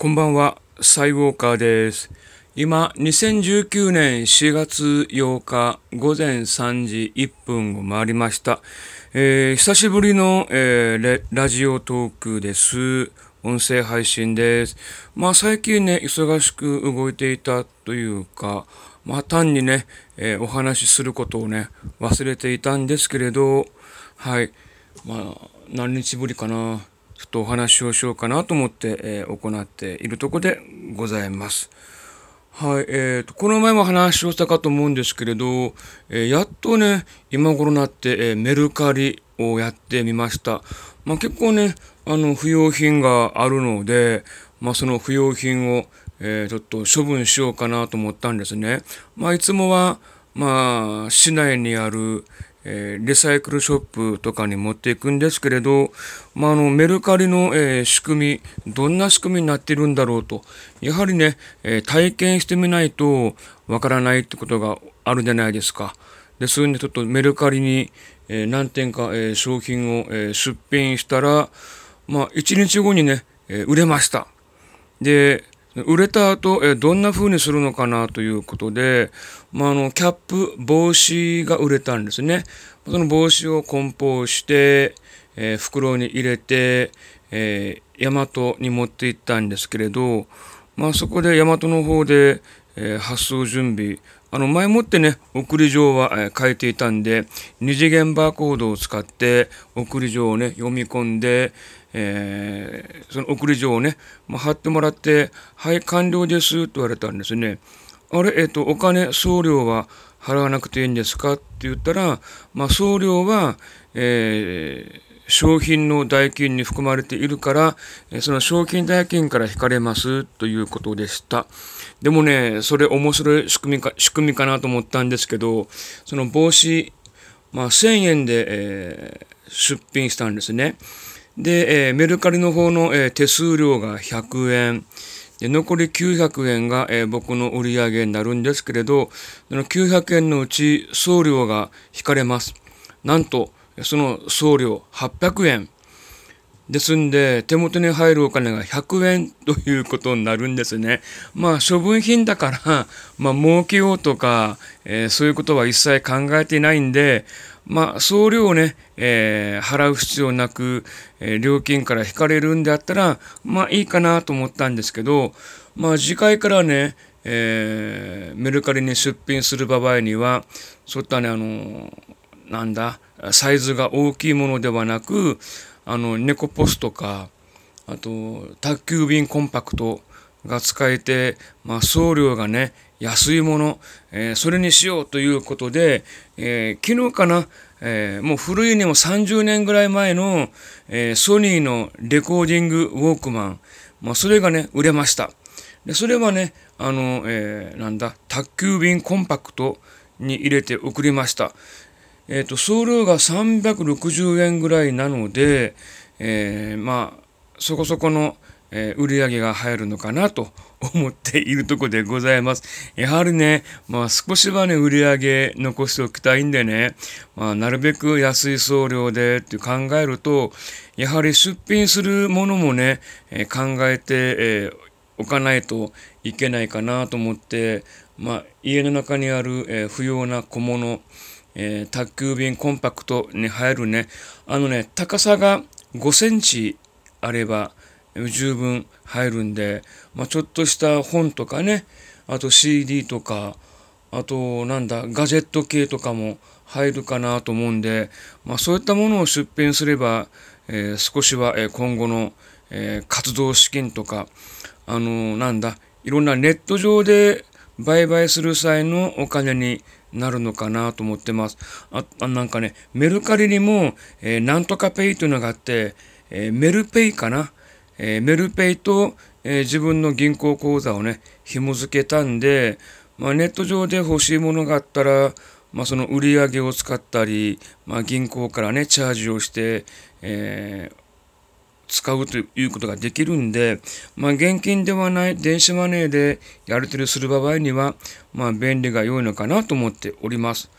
こんばんは、サイウォーカーです。今、2019年4月8日午前3時1分を回りました。えー久しぶりの、えーラジオトークです。音声配信です。まあ最近ね、忙しく動いていたというか、まあ単にね、えーお話しすることをね、忘れていたんですけれど、はい。まあ、何日ぶりかな。とお話をしようかなと思って、え行っているとこでございます。はい、えーと、この前も話をしたかと思うんですけれど、えーやっとね、今頃になって、えーメルカリをやってみました。まあ結構ね、あの、不要品があるので、まあその不要品を、えーちょっと処分しようかなと思ったんですね。まあいつもは、まあ、市内にある、えーリサイクルショップとかに持っていくんですけれど、まあ、あのメルカリの、えー仕組み、どんな仕組みになっているんだろうと、やはりね、えー体験してみないとわからないってことがあるじゃないですか。ですんで、ちょっとメルカリに、え何点か、え商品を、え出品したら、まあ、1日後にね、え売れました。で、売れた後、えどんな風にするのかなということで、まあ、あの、キャップ、帽子が売れたんですね。その帽子を梱包して、えー袋に入れて、えー、大和に持って行ったんですけれど、まあ、そこで大和の方で、えー発送準備、あの、前もってね、送り状は、えー書いていたんで、二次元バーコードを使って、送り状をね、読み込んで、えーその送り状をね、まあ、貼ってもらって、はい、完了ですと言われたんですね。あれ、えっ、と、お金、送料は払わなくていいんですかって言ったら、まあ、送料は、えー商品の代金に含まれているから、その商品代金から引かれますということでした。でもね、それ面白い仕組みか、仕組みかなと思ったんですけど、その帽子、まあ、1000円で、えー出品したんですね。で、えーメルカリの方の、えー手数料が100円。で残り900円が、えー僕の売り上げになるんですけれど、その900円のうち送料が引かれます。なんと、その送料800円。ですんで、手元に入るお金が100円ということになるんですね。まあ、処分品だから、まあ、儲けようとか、えーそういうことは一切考えていないんで、まあ、送料をね、えー払う必要なく、えー料金から引かれるんであったら、まあ、いいかなと思ったんですけど、まあ、次回からね、えーメルカリに出品する場合には、そういったね、あのなんだ、サイズが大きいものではなく、あの、猫ポスとか、あと、宅急便コンパクトが使えて、まあ、送料がね、安いもの、えーそれにしようということで、えー昨日かな、えーもう古いにも30年ぐらい前の、えソニーのレコーディングウォークマン、まあ、それがね、売れました。で、それはね、あの、えなんだ、宅急便コンパクトに入れて送りました。えっ、と、送料が360円ぐらいなので、えーまあ、そこそこの、えー売り上げが入るのかなと 思っているとこでございます。やはりね、まあ少しはね、売り上げ残しておきたいんでね、まあなるべく安い送料でって考えると、やはり出品するものもね、えー考えて、えーおかないといけないかなと思って、まあ家の中にある、え不要な小物、えー宅急便コンパクトに入るね、あのね、高さが5センチあれば十分入るんで、まあ、ちょっとした本とかね、あと CD とか、あとなんだ、ガジェット系とかも入るかなと思うんで、まあ、そういったものを出品すれば、えー少しは今後の、えー活動資金とか、あのなんだ、いろんなネット上で売買する際のお金になるのかなと思ってます。あ、あなんかね、メルカリにも、えーなんとかペイというのがあって、えーメルペイかな？えーメルペイと、え自分の銀行口座をね、紐付けたんで、まあ、ネット上で欲しいものがあったら、まあ、その売り上げを使ったり、まあ、銀行からね、チャージをして、えー使うということができるんで、まあ、現金ではない電子マネーでやり取りする場合には、まあ、便利が良いのかなと思っております。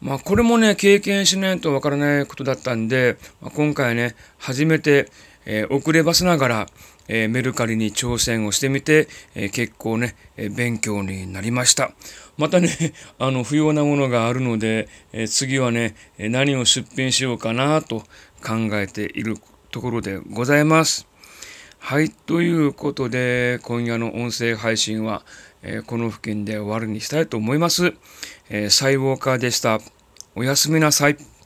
まあ、これもね、経験しないとわからないことだったんで、まあ、今回ね、初めて、えー遅ればせながら、えー、メルカリに挑戦をしてみて、えー、結構ね、え勉強になりました。またね、あの、不要なものがあるので、え次はね、何を出品しようかなと考えているところでございます。はい、ということで、今夜の音声配信は、えこの付近で終わりにしたいと思います。えー、サイウォーカーでした。おやすみなさい。